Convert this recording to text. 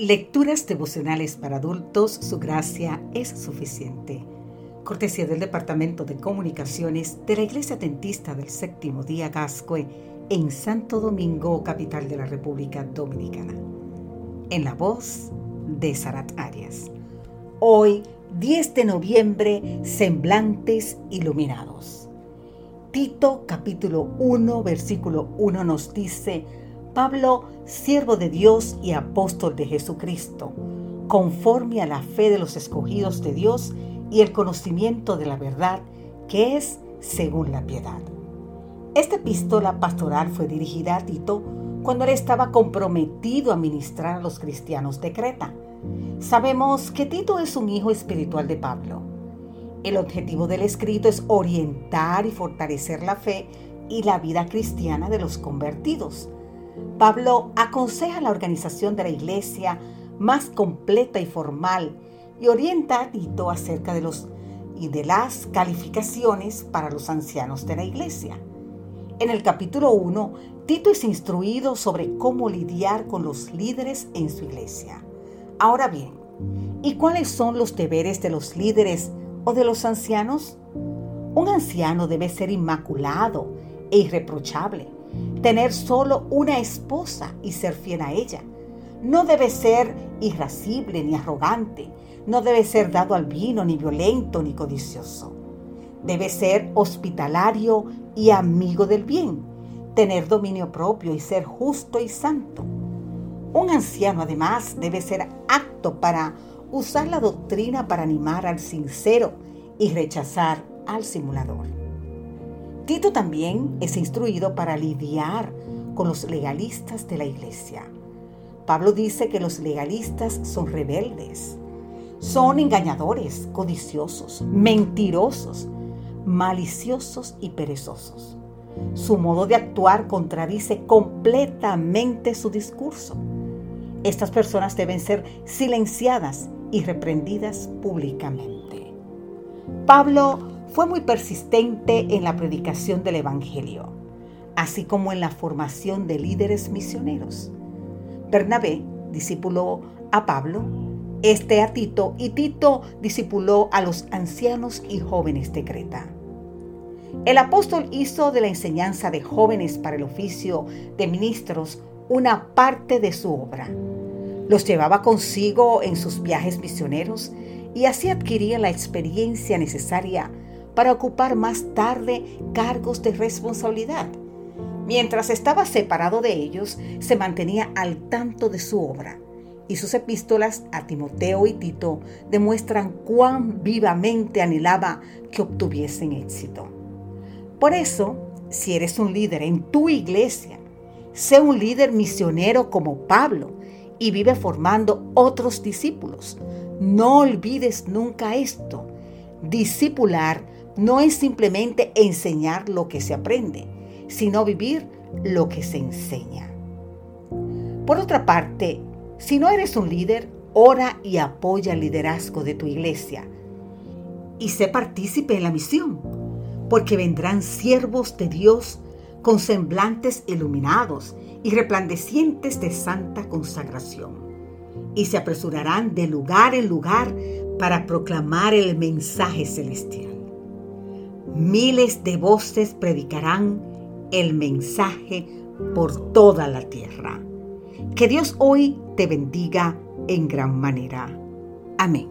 Lecturas devocionales para adultos, su gracia es suficiente. Cortesía del Departamento de Comunicaciones de la Iglesia Dentista del Séptimo Día Gascue en Santo Domingo, capital de la República Dominicana. En la voz de Sarat Arias. Hoy, 10 de noviembre, semblantes iluminados. Tito capítulo 1, versículo 1 nos dice, Pablo, siervo de Dios y apóstol de Jesucristo, conforme a la fe de los escogidos de Dios y el conocimiento de la verdad, que es según la piedad. Esta epístola pastoral fue dirigida a Tito cuando él estaba comprometido a ministrar a los cristianos de Creta. Sabemos que Tito es un hijo espiritual de Pablo. El objetivo del escrito es orientar y fortalecer la fe y la vida cristiana de los convertidos Pablo aconseja la organización de la iglesia más completa y formal y orienta a Tito acerca de los y de las calificaciones para los ancianos de la iglesia. En el capítulo 1, Tito es instruido sobre cómo lidiar con los líderes en su iglesia. Ahora bien, ¿y cuáles son los deberes de los líderes o de los ancianos? Un anciano debe ser inmaculado e irreprochable tener solo una esposa y ser fiel a ella. No debe ser irascible ni arrogante, no debe ser dado al vino, ni violento, ni codicioso. Debe ser hospitalario y amigo del bien, tener dominio propio y ser justo y santo. Un anciano además debe ser apto para usar la doctrina para animar al sincero y rechazar al simulador. Tito también es instruido para lidiar con los legalistas de la iglesia. Pablo dice que los legalistas son rebeldes, son engañadores, codiciosos, mentirosos, maliciosos y perezosos. Su modo de actuar contradice completamente su discurso. Estas personas deben ser silenciadas y reprendidas públicamente. Pablo fue muy persistente en la predicación del Evangelio, así como en la formación de líderes misioneros. Bernabé discipuló a Pablo, este a Tito y Tito discipuló a los ancianos y jóvenes de Creta. El apóstol hizo de la enseñanza de jóvenes para el oficio de ministros una parte de su obra. Los llevaba consigo en sus viajes misioneros y así adquiría la experiencia necesaria para ocupar más tarde cargos de responsabilidad. Mientras estaba separado de ellos, se mantenía al tanto de su obra, y sus epístolas a Timoteo y Tito demuestran cuán vivamente anhelaba que obtuviesen éxito. Por eso, si eres un líder en tu iglesia, sé un líder misionero como Pablo y vive formando otros discípulos. No olvides nunca esto. Discipular no es simplemente enseñar lo que se aprende, sino vivir lo que se enseña. Por otra parte, si no eres un líder, ora y apoya el liderazgo de tu iglesia y sé partícipe en la misión, porque vendrán siervos de Dios con semblantes iluminados y resplandecientes de santa consagración, y se apresurarán de lugar en lugar para proclamar el mensaje celestial. Miles de voces predicarán el mensaje por toda la tierra. Que Dios hoy te bendiga en gran manera. Amén.